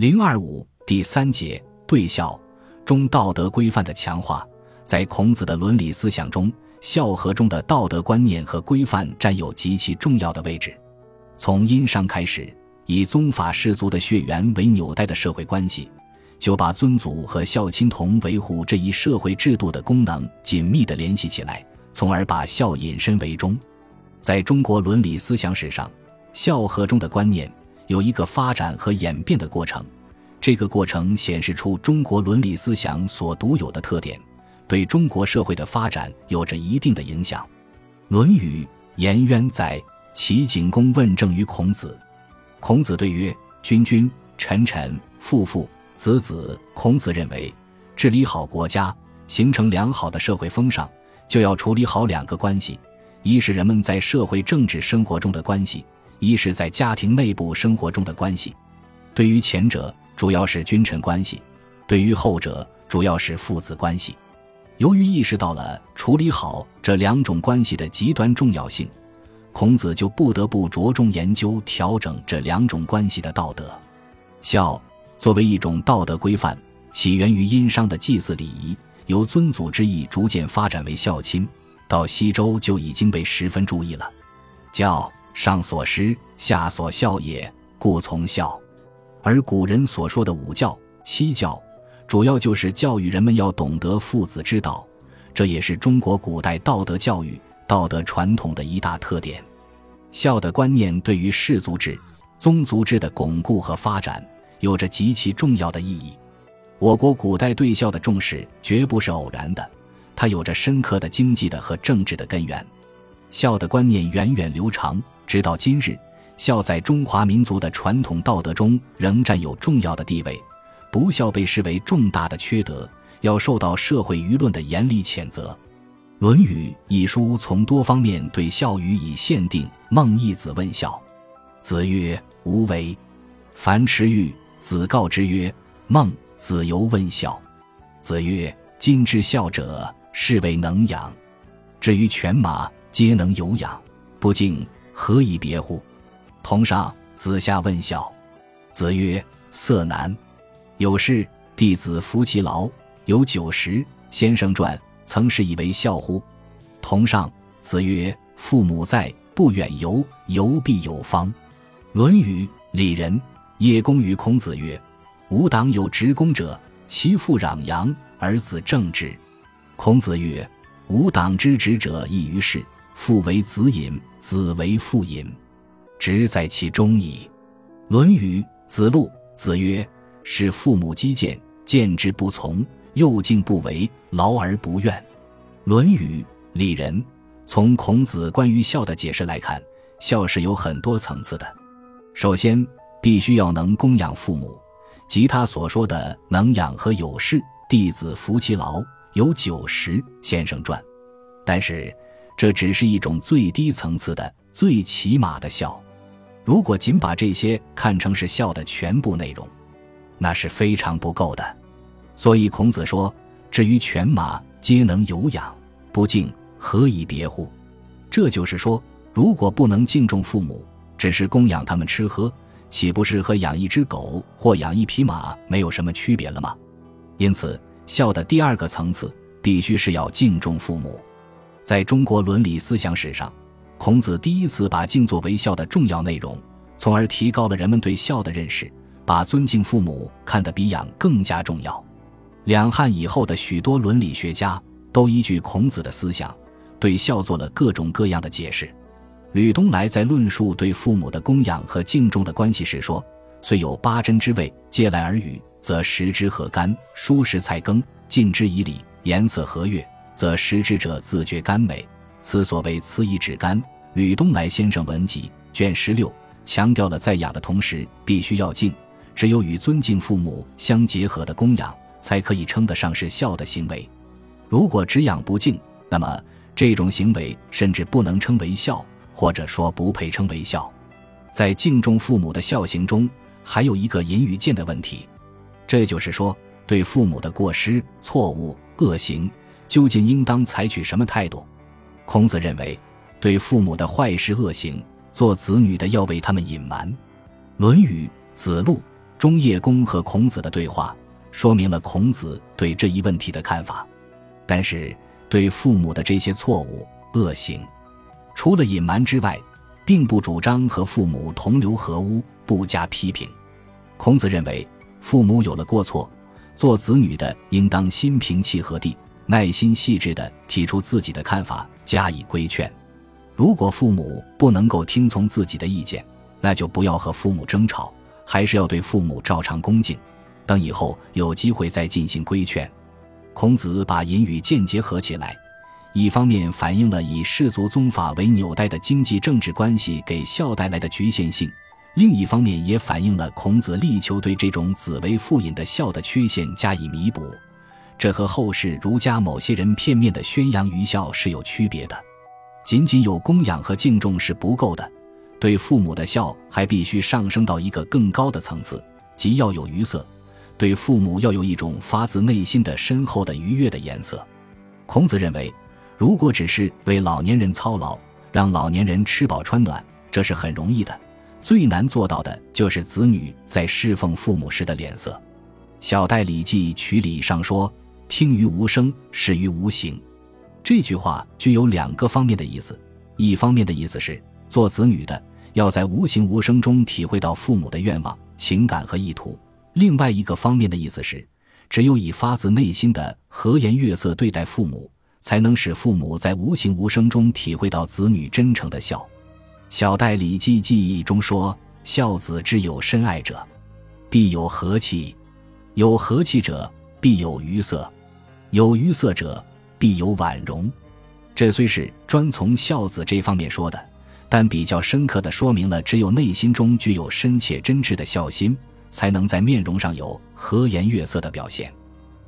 零二五第三节对孝中道德规范的强化，在孔子的伦理思想中，孝和中的道德观念和规范占有极其重要的位置。从殷商开始，以宗法氏族的血缘为纽带的社会关系，就把尊祖和孝亲同维护这一社会制度的功能紧密地联系起来，从而把孝引申为忠。在中国伦理思想史上，孝和忠的观念有一个发展和演变的过程，这个过程显示出中国伦理思想所独有的特点，对中国社会的发展有着一定的影响。《论语·颜渊在。齐景公问政于孔子，孔子对曰：“君君，臣臣，父父，子子。”孔子认为，治理好国家，形成良好的社会风尚，就要处理好两个关系：一是人们在社会政治生活中的关系；一是在家庭内部生活中的关系。对于前者，主要是君臣关系；对于后者，主要是父子关系。由于意识到了处理好这两种关系的极端重要性。孔子就不得不着重研究调整这两种关系的道德。孝作为一种道德规范，起源于殷商的祭祀礼仪，由尊祖之意逐渐发展为孝亲，到西周就已经被十分注意了。教上所施，下所孝也，故从孝。而古人所说的五教、七教，主要就是教育人们要懂得父子之道，这也是中国古代道德教育。道德传统的一大特点，孝的观念对于氏族制、宗族制的巩固和发展有着极其重要的意义。我国古代对孝的重视绝不是偶然的，它有着深刻的经济的和政治的根源。孝的观念源远流长，直到今日，孝在中华民族的传统道德中仍占有重要的地位。不孝被视为重大的缺德，要受到社会舆论的严厉谴责。《论语》一书从多方面对孝予以限定。孟义子问孝，子曰：“无为。”樊迟欲，子告之曰：“孟子犹问孝。”子曰：“今之孝者，是谓能养。至于犬马，皆能有养，不敬，何以别乎？”同上，子夏问孝，子曰：“色难。”有事，弟子服其劳，有九十。先生传。曾是以为孝乎？同上，子曰：“父母在，不远游，游必有方。”《论语·里仁》叶公于孔子曰：“吾党有执公者，其父攘阳，而子正之。”孔子曰：“吾党之执者异于是，父为子隐，子为父隐，直在其中矣。”《论语·子路》子曰：“是父母积谏，谏之不从。”又敬不为，劳而不怨，《论语·里仁》从孔子关于孝的解释来看，孝是有很多层次的。首先，必须要能供养父母，即他所说的能养和有事，弟子服其劳，有九十。先生传。但是，这只是一种最低层次的、最起码的孝。如果仅把这些看成是孝的全部内容，那是非常不够的。所以孔子说：“至于犬马，皆能有养，不敬，何以别乎？”这就是说，如果不能敬重父母，只是供养他们吃喝，岂不是和养一只狗或养一匹马没有什么区别了吗？因此，孝的第二个层次必须是要敬重父母。在中国伦理思想史上，孔子第一次把敬作为孝的重要内容，从而提高了人们对孝的认识，把尊敬父母看得比养更加重要。两汉以后的许多伦理学家都依据孔子的思想，对孝做了各种各样的解释。吕东来在论述对父母的供养和敬重的关系时说：“虽有八珍之味，皆来而与，则食之何甘；蔬食菜羹，尽之以礼，颜色和悦，则食之者自觉甘美。此所谓赐以止甘。”吕东来先生文集卷十六强调了在养的同时必须要敬，只有与尊敬父母相结合的供养。才可以称得上是孝的行为。如果只养不敬，那么这种行为甚至不能称为孝，或者说不配称为孝。在敬重父母的孝行中，还有一个隐与见的问题，这就是说，对父母的过失、错误、恶行，究竟应当采取什么态度？孔子认为，对父母的坏事恶行，做子女的要为他们隐瞒。《论语·子路》中叶公和孔子的对话，说明了孔子对这一问题的看法。但是，对父母的这些错误恶行，除了隐瞒之外，并不主张和父母同流合污，不加批评。孔子认为，父母有了过错，做子女的应当心平气和地、耐心细致地提出自己的看法，加以规劝。如果父母不能够听从自己的意见，那就不要和父母争吵，还是要对父母照常恭敬。等以后有机会再进行规劝。孔子把隐与间结合起来，一方面反映了以氏族宗法为纽带的经济政治关系给孝带来的局限性，另一方面也反映了孔子力求对这种子为父隐的孝的缺陷加以弥补。这和后世儒家某些人片面的宣扬愚孝是有区别的。仅仅有供养和敬重是不够的，对父母的孝还必须上升到一个更高的层次，即要有愉色，对父母要有一种发自内心的深厚的愉悦的颜色。孔子认为，如果只是为老年人操劳，让老年人吃饱穿暖，这是很容易的，最难做到的就是子女在侍奉父母时的脸色。小戴《礼记·曲礼》上说：“听于无声，始于无形。”这句话具有两个方面的意思，一方面的意思是做子女的要在无形无声中体会到父母的愿望、情感和意图；另外一个方面的意思是，只有以发自内心的和颜悦色对待父母，才能使父母在无形无声中体会到子女真诚的孝。小戴《礼记记忆》中说：“孝子之有深爱者，必有和气；有和气者，必有余色；有余色者。”必有婉容，这虽是专从孝子这方面说的，但比较深刻的说明了，只有内心中具有深切真挚的孝心，才能在面容上有和颜悦色的表现。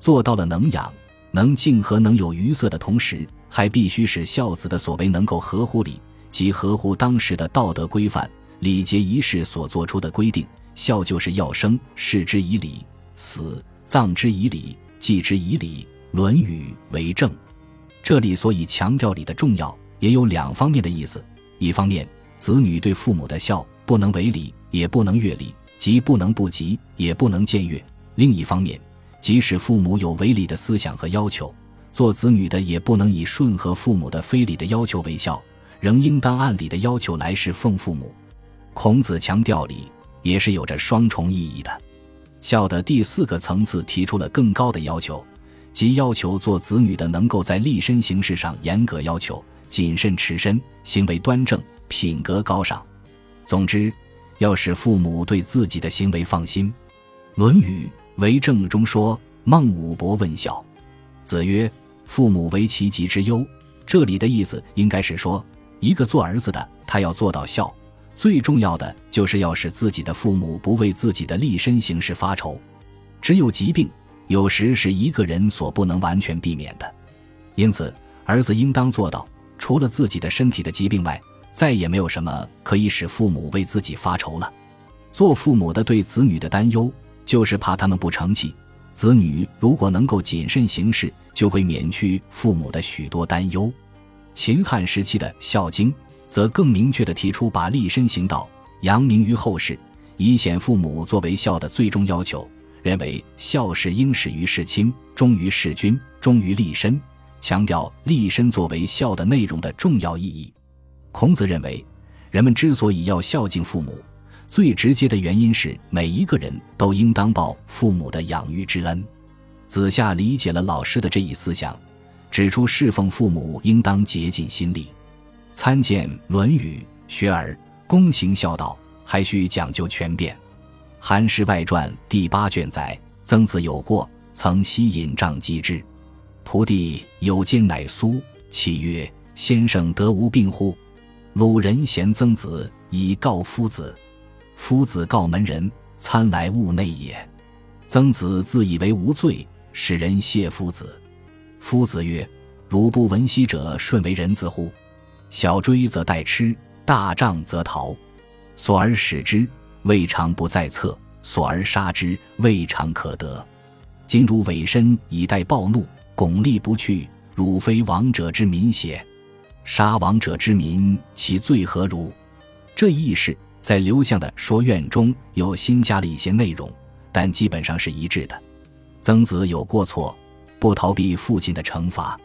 做到了能养、能敬和能有余色的同时，还必须使孝子的所为能够合乎礼，即合乎当时的道德规范、礼节仪式所做出的规定。孝就是要生，视之以礼；死，葬之以礼；祭之以礼。《论语》为证，这里所以强调礼的重要，也有两方面的意思：一方面，子女对父母的孝不能违礼，也不能越礼，即不能不及，也不能僭越；另一方面，即使父母有违礼的思想和要求，做子女的也不能以顺和父母的非礼的要求为孝，仍应当按礼的要求来侍奉父母。孔子强调礼，也是有着双重意义的。孝的第四个层次提出了更高的要求。即要求做子女的能够在立身行事上严格要求、谨慎持身、行为端正、品格高尚。总之，要使父母对自己的行为放心。《论语·为政》中说：“孟武伯问孝，子曰：‘父母为其疾之忧。’这里的意思应该是说，一个做儿子的，他要做到孝，最重要的就是要使自己的父母不为自己的立身行事发愁。只有疾病。”有时是一个人所不能完全避免的，因此儿子应当做到，除了自己的身体的疾病外，再也没有什么可以使父母为自己发愁了。做父母的对子女的担忧，就是怕他们不成器。子女如果能够谨慎行事，就会免去父母的许多担忧。秦汉时期的《孝经》则更明确地提出把立身行道扬名于后世，以显父母作为孝的最终要求。认为孝是应始于事亲，忠于事君，忠于立身，强调立身作为孝的内容的重要意义。孔子认为，人们之所以要孝敬父母，最直接的原因是每一个人都应当报父母的养育之恩。子夏理解了老师的这一思想，指出侍奉父母应当竭尽心力。参见《论语·学而》，躬行孝道，还需讲究全变。《韩氏外传》第八卷载，曾子有过，曾西引杖击之。仆弟有见乃苏，启曰：“先生得无病乎？”鲁人贤曾子以告夫子。夫子告门人，参来物内也。曾子自以为无罪，使人谢夫子。夫子曰：“汝不闻昔者顺为人子乎？小追则待吃，大杖则逃，所而使之。”未尝不在侧，所而杀之，未尝可得。今汝委身以待暴怒，巩立不去，汝非王者之民邪？杀王者之民，其罪何如？这一事在刘向的《说愿》中又新加了一些内容，但基本上是一致的。曾子有过错，不逃避父亲的惩罚，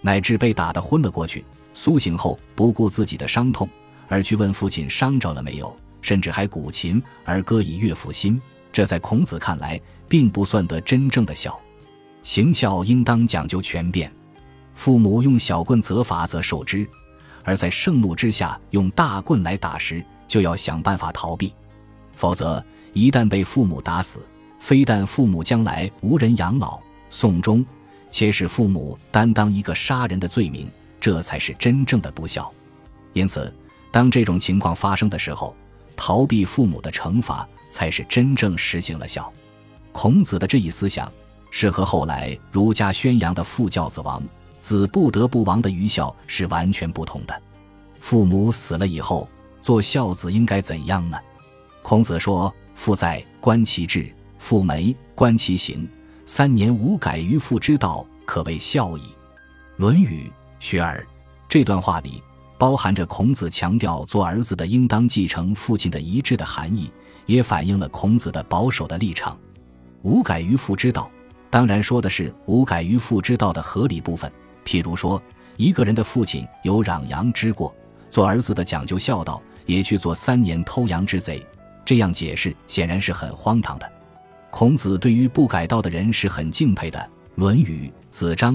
乃至被打得昏了过去，苏醒后不顾自己的伤痛，而去问父亲伤着了没有，甚至还鼓琴而歌以乐父心。这在孔子看来，并不算得真正的孝。行孝应当讲究全变，父母用小棍责罚则受之，而在盛怒之下用大棍来打时，就要想办法逃避，否则一旦被父母打死，非但父母将来无人养老送终，且使父母担当一个杀人的罪名，这才是真正的不孝。因此，当这种情况发生的时候，逃避父母的惩罚，才是真正实行了孝。孔子的这一思想。是和后来儒家宣扬的“父教子亡，子不得不亡”的愚孝是完全不同的。父母死了以后，做孝子应该怎样呢？孔子说：“父在，观其志；父没，观其行。三年无改于父之道，可谓孝矣。”《论语·学而》这段话里包含着孔子强调做儿子的应当继承父亲的遗志的含义，也反映了孔子的保守的立场。无改于父之道。当然，说的是无改于父之道的合理部分。譬如说，一个人的父亲有攘羊之过，做儿子的讲究孝道，也去做三年偷羊之贼，这样解释显然是很荒唐的。孔子对于不改道的人是很敬佩的，《论语·子张》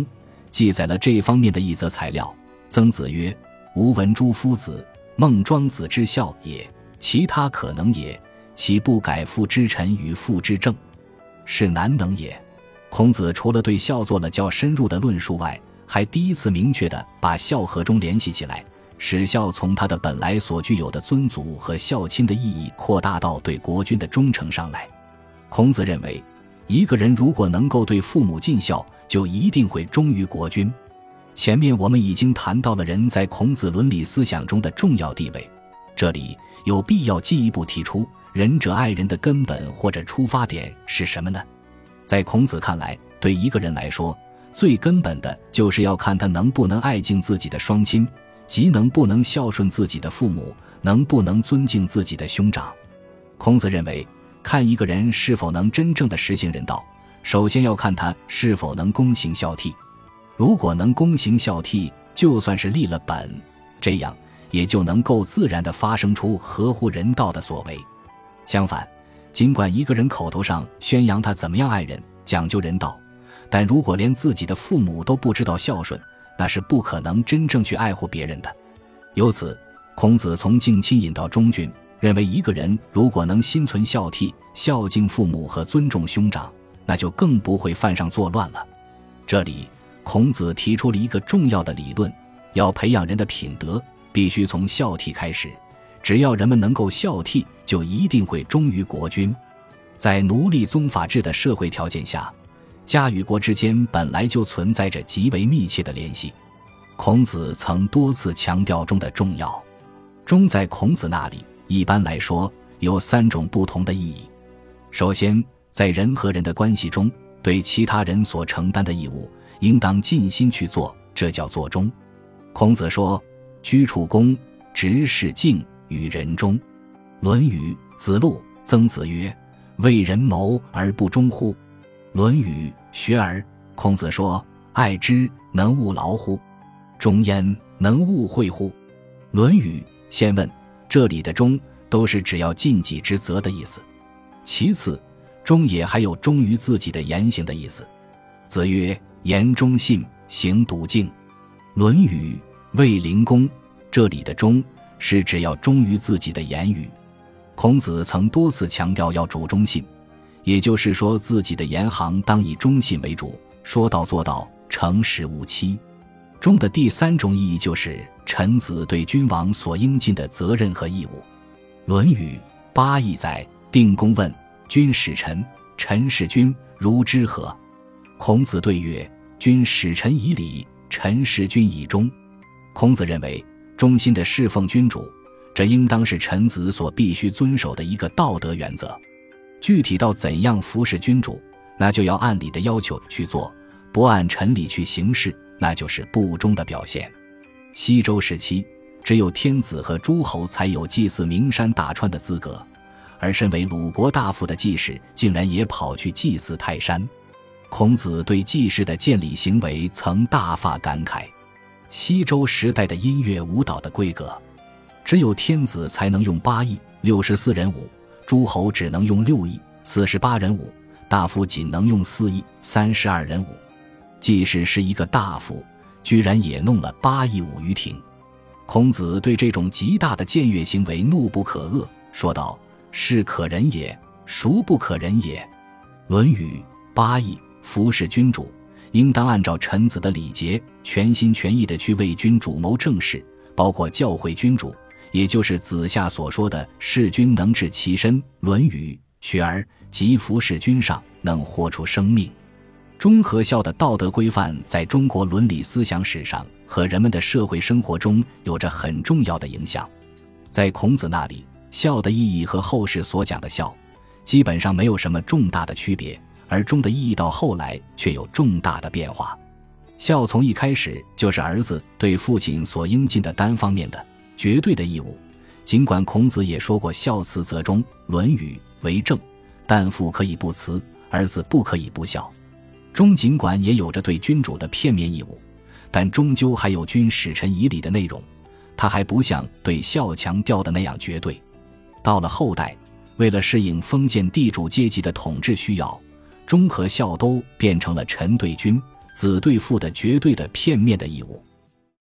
记载了这方面的一则材料。曾子曰：“吾闻诸夫子，孟庄子之孝也，其他可能也，岂不改父之臣与父之政，是难能也。”孔子除了对孝做了较深入的论述外，还第一次明确地把孝和忠联系起来，使孝从他的本来所具有的尊祖和孝亲的意义扩大到对国君的忠诚上来。孔子认为，一个人如果能够对父母尽孝，就一定会忠于国君。前面我们已经谈到了人在孔子伦理思想中的重要地位，这里有必要进一步提出，仁者爱人的根本或者出发点是什么呢？在孔子看来，对一个人来说，最根本的就是要看他能不能爱敬自己的双亲，即能不能孝顺自己的父母，能不能尊敬自己的兄长。孔子认为，看一个人是否能真正的实行人道，首先要看他是否能躬行孝悌。如果能躬行孝悌，就算是立了本，这样也就能够自然的发生出合乎人道的所为。相反，尽管一个人口头上宣扬他怎么样爱人、讲究人道，但如果连自己的父母都不知道孝顺，那是不可能真正去爱护别人的。由此，孔子从敬亲引到忠君，认为一个人如果能心存孝悌、孝敬父母和尊重兄长，那就更不会犯上作乱了。这里，孔子提出了一个重要的理论：要培养人的品德，必须从孝悌开始。只要人们能够孝悌，就一定会忠于国君。在奴隶宗法制的社会条件下，家与国之间本来就存在着极为密切的联系。孔子曾多次强调忠的重要。忠在孔子那里，一般来说有三种不同的意义。首先，在人和人的关系中，对其他人所承担的义务，应当尽心去做，这叫做忠。孔子说：“居处恭，执事敬。”与人忠，《论语·子路》曾子曰：“为人谋而不忠乎？”《论语·学而》孔子说：“爱之，能勿劳乎？忠焉，能勿惠乎？”《论语·先问》这里的“忠”都是只要尽己之责的意思。其次，“忠”也还有忠于自己的言行的意思。子曰：“言忠信，行笃敬。”《论语·卫灵公》这里的“忠”。是指要忠于自己的言语，孔子曾多次强调要主忠信，也就是说自己的言行当以忠信为主，说到做到，诚实无欺。忠的第三种意义就是臣子对君王所应尽的责任和义务。《论语·八佾》载：“定公问君使臣，臣事君，如之何？”孔子对曰：“君使臣以礼，臣事君以忠。”孔子认为。忠心的侍奉君主，这应当是臣子所必须遵守的一个道德原则。具体到怎样服侍君主，那就要按礼的要求去做，不按臣礼去行事，那就是不忠的表现。西周时期，只有天子和诸侯才有祭祀名山大川的资格，而身为鲁国大夫的季氏竟然也跑去祭祀泰山。孔子对季氏的见礼行为曾大发感慨：西周时代的音乐舞蹈的规格，只有天子才能用八佾六十四人舞，诸侯只能用六佾四十八人舞，大夫仅能用四佾三十二人舞。季氏是一个大夫，居然也弄了八佾舞于庭。孔子对这种极大的僭越行为怒不可遏，说道：“是可忍也，孰不可忍也？”《论语》八佾。服侍君主，应当按照臣子的礼节，全心全意地去为君主谋政事，包括教诲君主，也就是子夏所说的“事君能治其身”。《论语·学而》即服侍君上，能活出生命。忠和孝的道德规范在中国伦理思想史上和人们的社会生活中有着很重要的影响。在孔子那里，孝的意义和后世所讲的孝，基本上没有什么重大的区别。而忠的意义到后来却有重大的变化。孝从一开始就是儿子对父亲所应尽的单方面的、绝对的义务。尽管孔子也说过“孝慈则忠”，《论语》为政，但父可以不慈，儿子不可以不孝。忠尽管也有着对君主的片面义务，但终究还有君使臣以礼的内容。他还不像对孝强调的那样绝对。到了后代，为了适应封建地主阶级的统治需要。忠和孝都变成了臣对君、子对父的绝对的片面的义务。